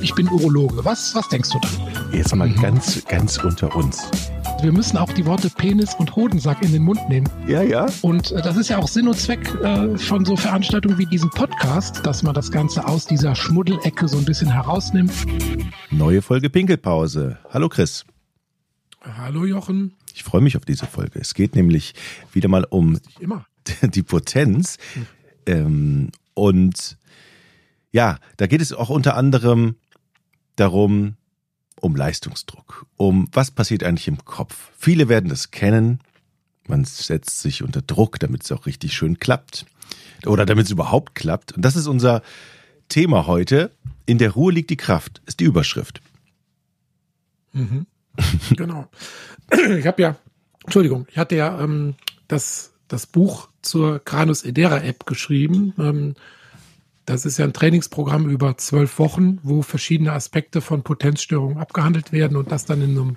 ich bin Urologe. Was, was denkst du da? Jetzt mal mhm. ganz, ganz unter uns. Wir müssen auch die Worte Penis und Hodensack in den Mund nehmen. Ja, ja. Und äh, das ist ja auch Sinn und Zweck äh, von so Veranstaltungen wie diesem Podcast, dass man das Ganze aus dieser Schmuddelecke so ein bisschen herausnimmt. Neue Folge Pinkelpause. Hallo Chris. Hallo Jochen. Ich freue mich auf diese Folge. Es geht nämlich wieder mal um die Potenz. Hm. Ähm, und ja, da geht es auch unter anderem darum, um Leistungsdruck, um was passiert eigentlich im Kopf. Viele werden das kennen. Man setzt sich unter Druck, damit es auch richtig schön klappt. Oder damit es überhaupt klappt. Und das ist unser Thema heute. In der Ruhe liegt die Kraft, ist die Überschrift. Mhm. genau. Ich habe ja, Entschuldigung, ich hatte ja ähm, das, das Buch zur Granus Edera App geschrieben. Ähm, das ist ja ein Trainingsprogramm über zwölf Wochen, wo verschiedene Aspekte von Potenzstörungen abgehandelt werden und das dann in einem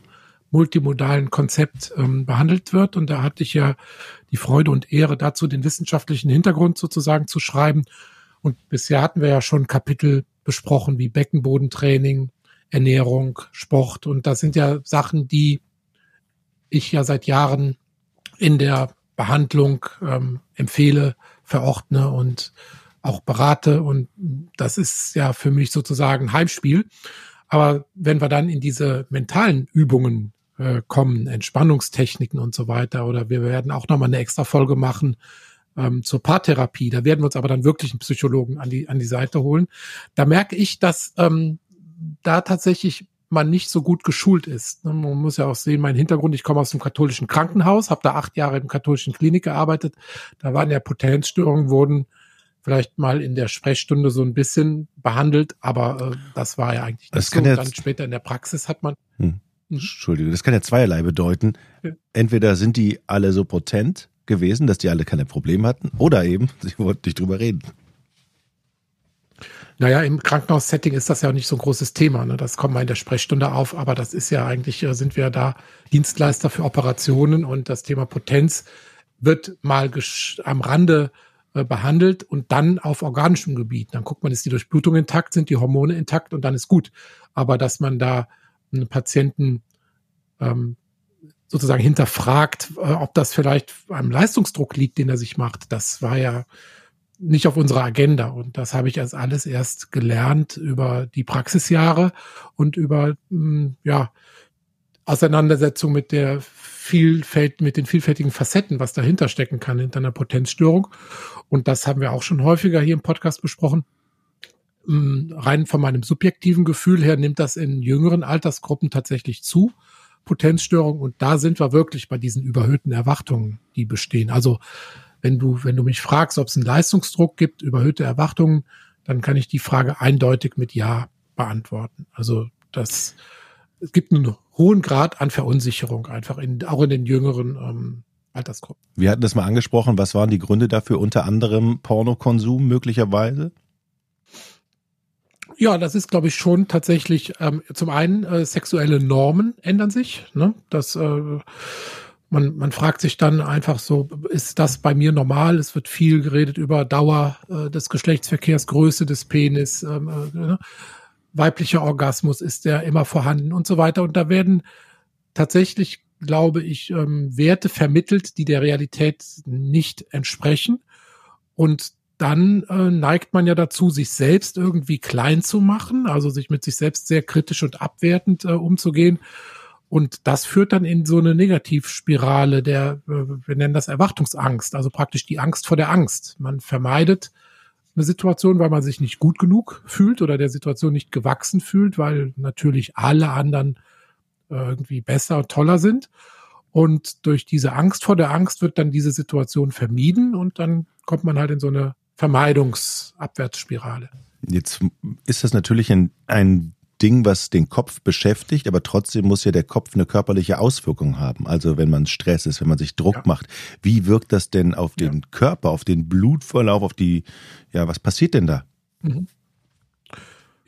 multimodalen Konzept ähm, behandelt wird. Und da hatte ich ja die Freude und Ehre dazu, den wissenschaftlichen Hintergrund sozusagen zu schreiben. Und bisher hatten wir ja schon Kapitel besprochen wie Beckenbodentraining, Ernährung, Sport. Und das sind ja Sachen, die ich ja seit Jahren in der Behandlung ähm, empfehle, verordne und auch berate und das ist ja für mich sozusagen Heimspiel. Aber wenn wir dann in diese mentalen Übungen äh, kommen, Entspannungstechniken und so weiter, oder wir werden auch nochmal eine extra Folge machen ähm, zur Paartherapie, da werden wir uns aber dann wirklich einen Psychologen an die, an die Seite holen. Da merke ich, dass ähm, da tatsächlich man nicht so gut geschult ist. Man muss ja auch sehen, mein Hintergrund, ich komme aus dem katholischen Krankenhaus, habe da acht Jahre im katholischen Klinik gearbeitet. Da waren ja Potenzstörungen, wurden vielleicht mal in der Sprechstunde so ein bisschen behandelt, aber äh, das war ja eigentlich das so. Ja dann später in der Praxis hat man. Hm. Mhm. Entschuldige, das kann ja zweierlei bedeuten. Entweder sind die alle so potent gewesen, dass die alle keine Probleme hatten, oder eben, sie wollten nicht drüber reden. Naja, im Krankenhaussetting ist das ja nicht so ein großes Thema. Ne? Das kommt mal in der Sprechstunde auf, aber das ist ja eigentlich, äh, sind wir da Dienstleister für Operationen und das Thema Potenz wird mal am Rande äh, behandelt und dann auf organischem Gebiet. Dann guckt man, ist die Durchblutung intakt, sind die Hormone intakt und dann ist gut. Aber dass man da einen Patienten ähm, sozusagen hinterfragt, äh, ob das vielleicht am Leistungsdruck liegt, den er sich macht, das war ja nicht auf unserer Agenda. Und das habe ich als alles erst gelernt über die Praxisjahre und über hm, ja, Auseinandersetzung mit der Vielfalt, mit den vielfältigen Facetten, was dahinter stecken kann hinter einer Potenzstörung. Und das haben wir auch schon häufiger hier im Podcast besprochen. Mm, rein von meinem subjektiven Gefühl her nimmt das in jüngeren Altersgruppen tatsächlich zu, Potenzstörung. Und da sind wir wirklich bei diesen überhöhten Erwartungen, die bestehen. Also wenn du, wenn du mich fragst, ob es einen Leistungsdruck gibt, überhöhte Erwartungen, dann kann ich die Frage eindeutig mit Ja beantworten. Also das, es gibt einen hohen Grad an Verunsicherung einfach in, auch in den jüngeren ähm, Altersgruppen. Wir hatten das mal angesprochen. Was waren die Gründe dafür? Unter anderem Pornokonsum möglicherweise? Ja, das ist, glaube ich, schon tatsächlich ähm, zum einen äh, sexuelle Normen ändern sich. Ne? Das äh, man, man fragt sich dann einfach so, ist das bei mir normal? Es wird viel geredet über Dauer äh, des Geschlechtsverkehrs, Größe des Penis. Ähm, äh, ne? Weiblicher Orgasmus ist der immer vorhanden und so weiter. Und da werden tatsächlich, glaube ich, ähm, Werte vermittelt, die der Realität nicht entsprechen. Und dann äh, neigt man ja dazu, sich selbst irgendwie klein zu machen, also sich mit sich selbst sehr kritisch und abwertend äh, umzugehen. Und das führt dann in so eine Negativspirale der, äh, wir nennen das Erwartungsangst, also praktisch die Angst vor der Angst. Man vermeidet eine Situation, weil man sich nicht gut genug fühlt oder der Situation nicht gewachsen fühlt, weil natürlich alle anderen äh, irgendwie besser und toller sind. Und durch diese Angst vor der Angst wird dann diese Situation vermieden und dann kommt man halt in so eine Vermeidungsabwärtsspirale. Jetzt ist das natürlich ein, ein Ding, was den Kopf beschäftigt, aber trotzdem muss ja der Kopf eine körperliche Auswirkung haben. Also wenn man Stress ist, wenn man sich Druck ja. macht, wie wirkt das denn auf den ja. Körper, auf den Blutverlauf, auf die, ja, was passiert denn da? Mhm.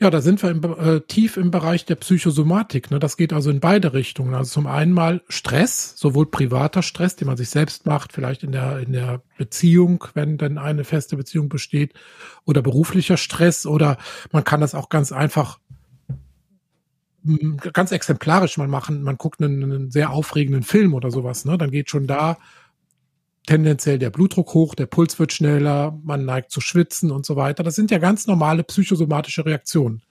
Ja, da sind wir im, äh, tief im Bereich der Psychosomatik. Ne? Das geht also in beide Richtungen. Also zum einen mal Stress, sowohl privater Stress, den man sich selbst macht, vielleicht in der, in der Beziehung, wenn denn eine feste Beziehung besteht, oder beruflicher Stress, oder man kann das auch ganz einfach ganz exemplarisch mal machen, man guckt einen, einen sehr aufregenden Film oder sowas, ne? Dann geht schon da tendenziell der Blutdruck hoch, der Puls wird schneller, man neigt zu schwitzen und so weiter. Das sind ja ganz normale psychosomatische Reaktionen.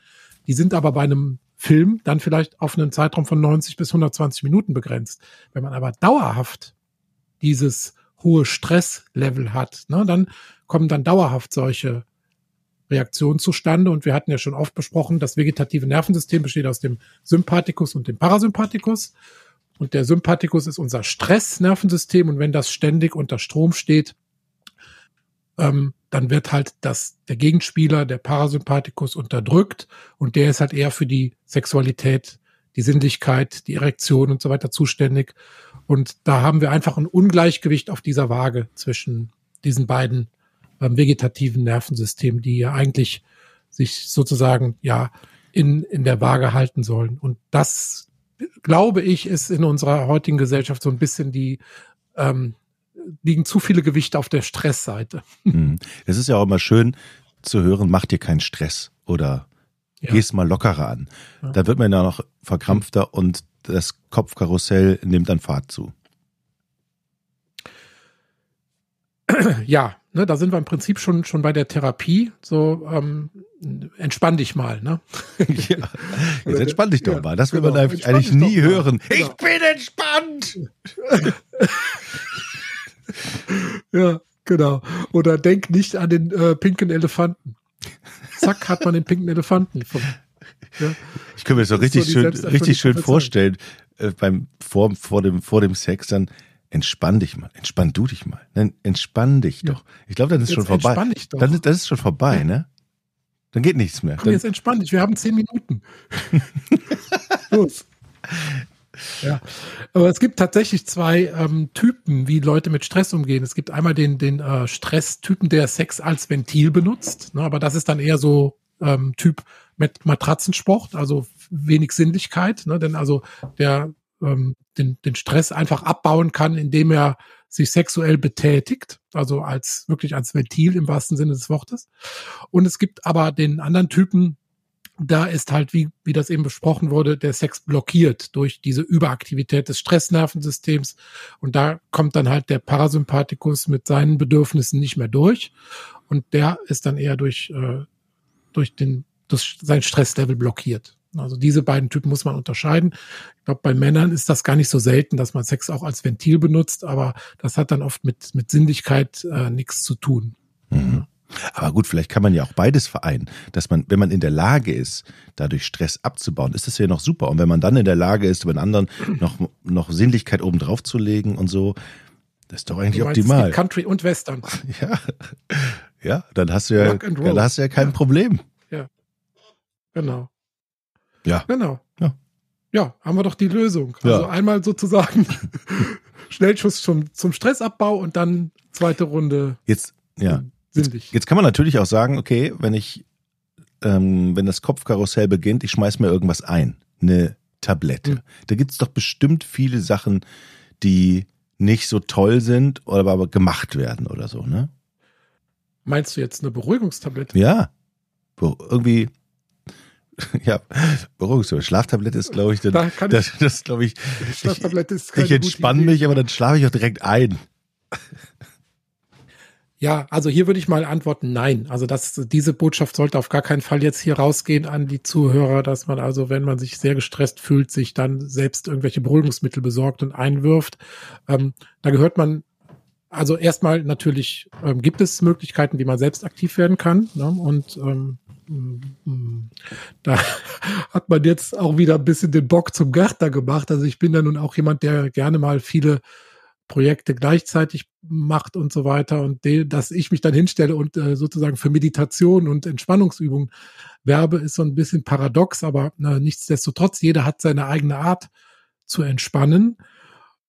Die sind aber bei einem Film dann vielleicht auf einen Zeitraum von 90 bis 120 Minuten begrenzt. Wenn man aber dauerhaft dieses hohe Stresslevel hat, ne, dann kommen dann dauerhaft solche Reaktionen zustande. Und wir hatten ja schon oft besprochen, das vegetative Nervensystem besteht aus dem Sympathikus und dem Parasympathikus. Und der Sympathikus ist unser Stressnervensystem. Und wenn das ständig unter Strom steht, ähm, dann wird halt das, der Gegenspieler, der Parasympathikus unterdrückt. Und der ist halt eher für die Sexualität, die Sinnlichkeit, die Erektion und so weiter zuständig. Und da haben wir einfach ein Ungleichgewicht auf dieser Waage zwischen diesen beiden ähm, vegetativen Nervensystemen, die ja eigentlich sich sozusagen ja in, in der Waage halten sollen. Und das glaube ich, ist in unserer heutigen Gesellschaft so ein bisschen die, ähm, liegen zu viele Gewichte auf der Stressseite. Hm. Es ist ja auch immer schön zu hören, mach dir keinen Stress oder ja. geh's mal lockerer an. Ja. Da wird man ja noch verkrampfter und das Kopfkarussell nimmt an Fahrt zu. Ja, ne, da sind wir im Prinzip schon, schon bei der Therapie. So, ähm, entspann dich mal, ne? ja, jetzt entspann dich doch ja, mal. Das will genau, man eigentlich, eigentlich nie hören. Genau. Ich bin entspannt! ja, genau. Oder denk nicht an den äh, pinken Elefanten. Zack, hat man den pinken Elefanten. Vom, ja. Ich könnte mir das so richtig so schön, richtig schön vorstellen, äh, beim, vor, vor, dem, vor dem Sex dann, entspann dich mal, entspann du dich mal, Nein, entspann dich doch. Ich glaube, dann ist jetzt schon vorbei. Entspann dich doch. Dann ist, das ist schon vorbei, ne? Dann geht nichts mehr. Komm, dann, jetzt entspann dich, wir haben zehn Minuten. Los. Ja, aber es gibt tatsächlich zwei ähm, Typen, wie Leute mit Stress umgehen. Es gibt einmal den, den äh, Stresstypen, der Sex als Ventil benutzt, ne, aber das ist dann eher so ähm, Typ mit Matratzensport, also wenig Sinnlichkeit, ne, denn also der ähm, den, den Stress einfach abbauen kann, indem er sich sexuell betätigt, also als wirklich als Ventil im wahrsten Sinne des Wortes. Und es gibt aber den anderen Typen, da ist halt, wie, wie das eben besprochen wurde, der Sex blockiert durch diese Überaktivität des Stressnervensystems. Und da kommt dann halt der Parasympathikus mit seinen Bedürfnissen nicht mehr durch. Und der ist dann eher durch, äh, durch den, das, sein Stresslevel blockiert. Also diese beiden Typen muss man unterscheiden. Ich glaube, bei Männern ist das gar nicht so selten, dass man Sex auch als Ventil benutzt, aber das hat dann oft mit, mit Sinnlichkeit äh, nichts zu tun. Mhm. Aber gut, vielleicht kann man ja auch beides vereinen, dass man, wenn man in der Lage ist, dadurch Stress abzubauen, ist das ja noch super. Und wenn man dann in der Lage ist, über den anderen noch, noch Sinnlichkeit obendrauf zu legen und so, das ist doch eigentlich meinst, optimal. Country und Western. Ja. Ja, dann hast du ja, dann hast du ja kein ja. Problem. Ja. Genau. Ja. Genau. Ja. Ja, haben wir doch die Lösung. Also ja. einmal sozusagen Schnellschuss zum, zum Stressabbau und dann zweite Runde. Jetzt, ja. Jetzt, jetzt kann man natürlich auch sagen, okay, wenn ich, ähm, wenn das Kopfkarussell beginnt, ich schmeiß mir irgendwas ein. Eine Tablette. Mhm. Da gibt's doch bestimmt viele Sachen, die nicht so toll sind, oder aber gemacht werden oder so, ne? Meinst du jetzt eine Beruhigungstablette? Ja. Irgendwie Ja, Beruhigungsmittel. Schlaftablette ist, glaube ich, dann, da das, ich, das glaube ich, Schlaftablette ist ich, ich entspanne mich, aber dann schlafe ich auch direkt ein. Ja, also hier würde ich mal antworten, nein. Also das, diese Botschaft sollte auf gar keinen Fall jetzt hier rausgehen an die Zuhörer, dass man also, wenn man sich sehr gestresst fühlt, sich dann selbst irgendwelche Beruhigungsmittel besorgt und einwirft. Ähm, da gehört man, also erstmal natürlich ähm, gibt es Möglichkeiten, wie man selbst aktiv werden kann. Ne? Und ähm, da hat man jetzt auch wieder ein bisschen den Bock zum Gärtner gemacht. Also ich bin da nun auch jemand, der gerne mal viele Projekte gleichzeitig macht und so weiter und de, dass ich mich dann hinstelle und äh, sozusagen für Meditation und Entspannungsübungen werbe, ist so ein bisschen paradox, aber äh, nichtsdestotrotz, jeder hat seine eigene Art zu entspannen.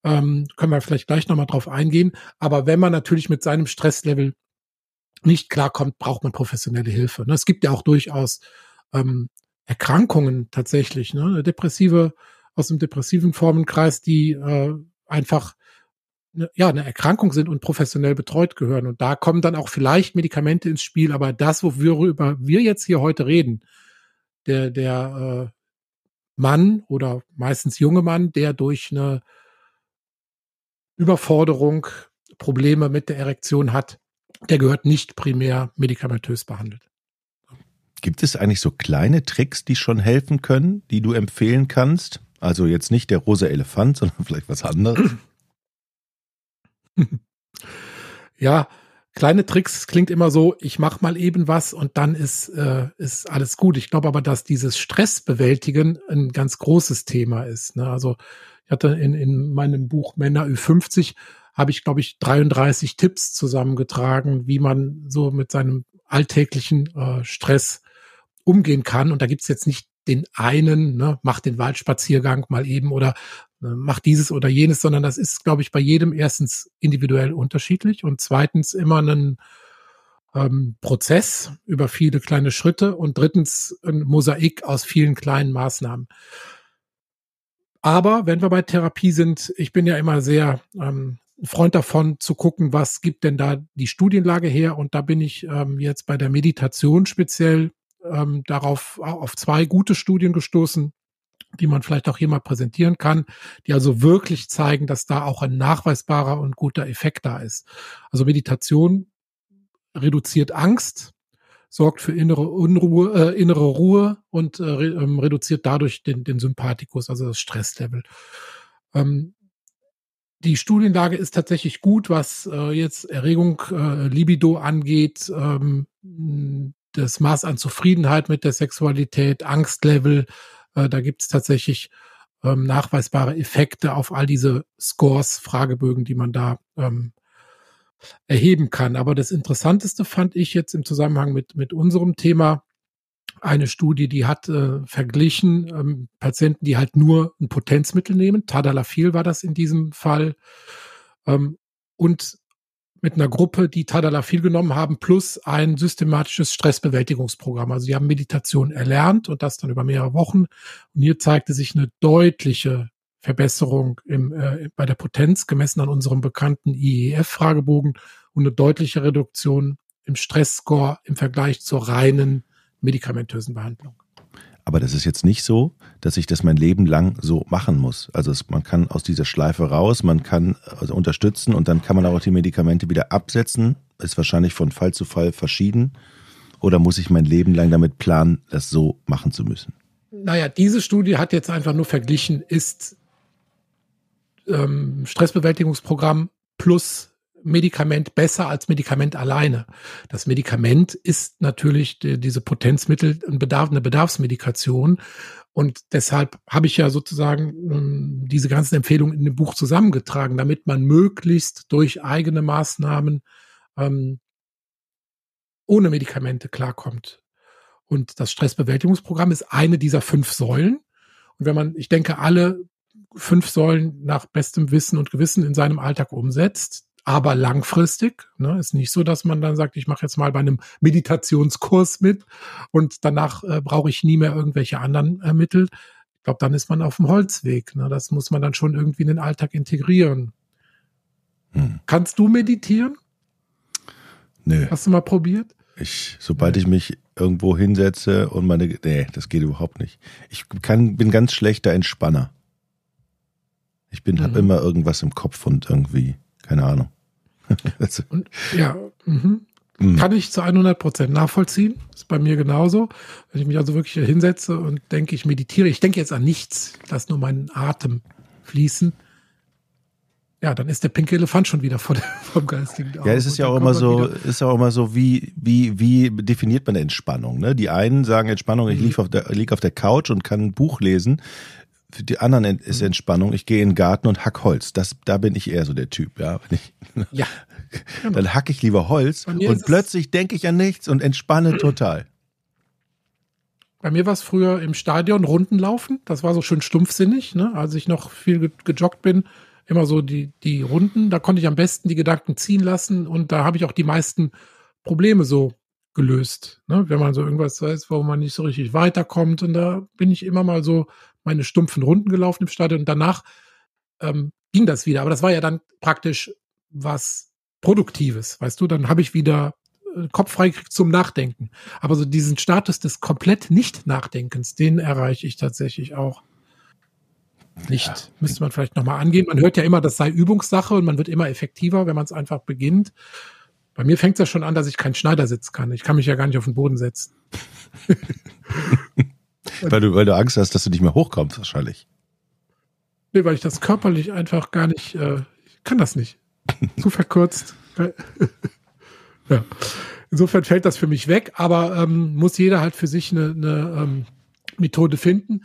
Ähm, können wir vielleicht gleich nochmal drauf eingehen. Aber wenn man natürlich mit seinem Stresslevel nicht klarkommt, braucht man professionelle Hilfe. Ne? Es gibt ja auch durchaus ähm, Erkrankungen tatsächlich, ne? depressive aus dem depressiven Formenkreis, die äh, einfach ne, ja eine Erkrankung sind und professionell betreut gehören. Und da kommen dann auch vielleicht Medikamente ins Spiel. Aber das, worüber wir jetzt hier heute reden, der der äh, Mann oder meistens junge Mann, der durch eine Überforderung Probleme mit der Erektion hat, der gehört nicht primär medikamentös behandelt. Gibt es eigentlich so kleine Tricks, die schon helfen können, die du empfehlen kannst? Also jetzt nicht der rosa Elefant, sondern vielleicht was anderes? ja, kleine Tricks klingt immer so, ich mache mal eben was und dann ist, äh, ist alles gut. Ich glaube aber, dass dieses Stressbewältigen ein ganz großes Thema ist. Ne? Also ich hatte in, in meinem Buch Männer Ü50 habe ich, glaube ich, 33 Tipps zusammengetragen, wie man so mit seinem alltäglichen äh, Stress umgehen kann. Und da gibt's jetzt nicht den einen, ne, mach den Waldspaziergang mal eben oder äh, mach dieses oder jenes, sondern das ist, glaube ich, bei jedem erstens individuell unterschiedlich und zweitens immer ein ähm, Prozess über viele kleine Schritte und drittens ein Mosaik aus vielen kleinen Maßnahmen. Aber wenn wir bei Therapie sind, ich bin ja immer sehr ähm, Freund davon zu gucken, was gibt denn da die Studienlage her. Und da bin ich ähm, jetzt bei der Meditation speziell ähm, darauf auf zwei gute Studien gestoßen, die man vielleicht auch hier mal präsentieren kann, die also wirklich zeigen, dass da auch ein nachweisbarer und guter Effekt da ist. Also Meditation reduziert Angst, sorgt für innere Unruhe, äh, innere Ruhe und äh, ähm, reduziert dadurch den, den Sympathikus, also das Stresslevel. Ähm, die Studienlage ist tatsächlich gut, was äh, jetzt Erregung, äh, Libido angeht, ähm, das Maß an Zufriedenheit mit der Sexualität, Angstlevel. Äh, da gibt es tatsächlich ähm, nachweisbare Effekte auf all diese Scores, Fragebögen, die man da ähm, erheben kann. Aber das Interessanteste fand ich jetzt im Zusammenhang mit, mit unserem Thema eine Studie, die hat äh, verglichen ähm, Patienten, die halt nur ein Potenzmittel nehmen, Tadalafil war das in diesem Fall, ähm, und mit einer Gruppe, die Tadalafil genommen haben, plus ein systematisches Stressbewältigungsprogramm. Also sie haben Meditation erlernt und das dann über mehrere Wochen. Und hier zeigte sich eine deutliche Verbesserung im, äh, bei der Potenz, gemessen an unserem bekannten IEF-Fragebogen und eine deutliche Reduktion im Stressscore im Vergleich zur reinen medikamentösen Behandlung. Aber das ist jetzt nicht so, dass ich das mein Leben lang so machen muss. Also es, man kann aus dieser Schleife raus, man kann also unterstützen und dann kann man auch die Medikamente wieder absetzen. Ist wahrscheinlich von Fall zu Fall verschieden. Oder muss ich mein Leben lang damit planen, das so machen zu müssen? Naja, diese Studie hat jetzt einfach nur verglichen, ist ähm, Stressbewältigungsprogramm plus Medikament besser als Medikament alleine. Das Medikament ist natürlich die, diese Potenzmittel ein Bedarf, eine Bedarfsmedikation. Und deshalb habe ich ja sozusagen ähm, diese ganzen Empfehlungen in dem Buch zusammengetragen, damit man möglichst durch eigene Maßnahmen ähm, ohne Medikamente klarkommt. Und das Stressbewältigungsprogramm ist eine dieser fünf Säulen. Und wenn man, ich denke, alle fünf Säulen nach bestem Wissen und Gewissen in seinem Alltag umsetzt, aber langfristig. Ne? Ist nicht so, dass man dann sagt, ich mache jetzt mal bei einem Meditationskurs mit und danach äh, brauche ich nie mehr irgendwelche anderen äh, Mittel. Ich glaube, dann ist man auf dem Holzweg. Ne? Das muss man dann schon irgendwie in den Alltag integrieren. Hm. Kannst du meditieren? Nö. Hast du mal probiert? Ich, sobald ich mich irgendwo hinsetze und meine, nee, das geht überhaupt nicht. Ich kann, bin ganz schlechter Entspanner. Ich bin, mhm. habe immer irgendwas im Kopf und irgendwie, keine Ahnung. und, ja, mhm. Mhm. kann ich zu 100 Prozent nachvollziehen. Ist bei mir genauso. Wenn ich mich also wirklich hinsetze und denke, ich meditiere, ich denke jetzt an nichts, lass nur meinen Atem fließen. Ja, dann ist der pinke Elefant schon wieder vor der, vom geistigen Auge. Ja, es ist ja auch immer so, ist auch immer so, wie, wie, wie definiert man Entspannung? Ne? Die einen sagen Entspannung, ich mhm. liege auf, der, lieg auf der Couch und kann ein Buch lesen für die anderen ist mhm. Entspannung, ich gehe in den Garten und hack Holz. Das, da bin ich eher so der Typ, ja. Ich, ja. Dann hacke ich lieber Holz und plötzlich denke ich an nichts und entspanne total. Bei mir war es früher im Stadion Runden laufen. Das war so schön stumpfsinnig, ne? als ich noch viel gejoggt bin. Immer so die, die Runden. Da konnte ich am besten die Gedanken ziehen lassen und da habe ich auch die meisten Probleme so gelöst. Ne? Wenn man so irgendwas weiß, wo man nicht so richtig weiterkommt. Und da bin ich immer mal so meine stumpfen Runden gelaufen im Stadion und danach ähm, ging das wieder. Aber das war ja dann praktisch was Produktives, weißt du? Dann habe ich wieder äh, Kopf frei kriegt zum Nachdenken. Aber so diesen Status des komplett Nicht-Nachdenkens, den erreiche ich tatsächlich auch nicht. Ja. Müsste man vielleicht nochmal angehen. Man hört ja immer, das sei Übungssache und man wird immer effektiver, wenn man es einfach beginnt. Bei mir fängt es ja schon an, dass ich keinen Schneidersitz kann. Ich kann mich ja gar nicht auf den Boden setzen. weil, du, weil du Angst hast, dass du nicht mehr hochkommst, wahrscheinlich. Nee, weil ich das körperlich einfach gar nicht, äh, ich kann das nicht. Zu verkürzt. ja. Insofern fällt das für mich weg, aber ähm, muss jeder halt für sich eine, eine ähm, Methode finden.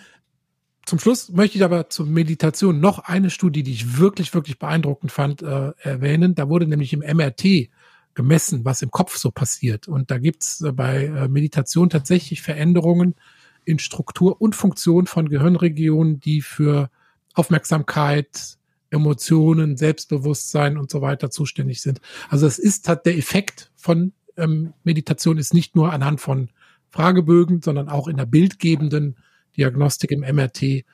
Zum Schluss möchte ich aber zur Meditation noch eine Studie, die ich wirklich, wirklich beeindruckend fand, äh, erwähnen. Da wurde nämlich im MRT gemessen, was im Kopf so passiert. Und da gibt's äh, bei äh, Meditation tatsächlich Veränderungen in Struktur und Funktion von Gehirnregionen, die für Aufmerksamkeit, Emotionen, Selbstbewusstsein und so weiter zuständig sind. Also es ist hat der Effekt von ähm, Meditation ist nicht nur anhand von Fragebögen, sondern auch in der bildgebenden Diagnostik im MRT äh,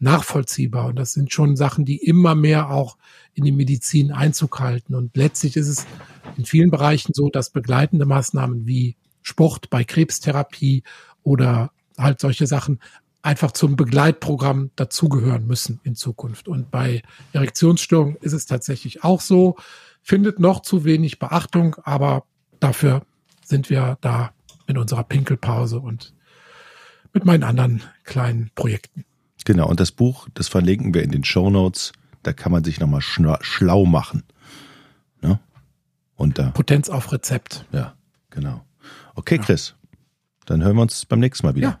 nachvollziehbar. Und das sind schon Sachen, die immer mehr auch in die Medizin Einzug halten. Und letztlich ist es in vielen Bereichen so, dass begleitende Maßnahmen wie Sport bei Krebstherapie oder halt solche Sachen einfach zum Begleitprogramm dazugehören müssen in Zukunft. Und bei Erektionsstörungen ist es tatsächlich auch so, findet noch zu wenig Beachtung, aber dafür sind wir da in unserer Pinkelpause und mit meinen anderen kleinen Projekten. Genau, und das Buch, das verlinken wir in den Show Notes. Da kann man sich nochmal schlau machen. Ne? Und da. Potenz auf Rezept. Ja, genau. Okay, Chris. Dann hören wir uns beim nächsten Mal wieder. Ja.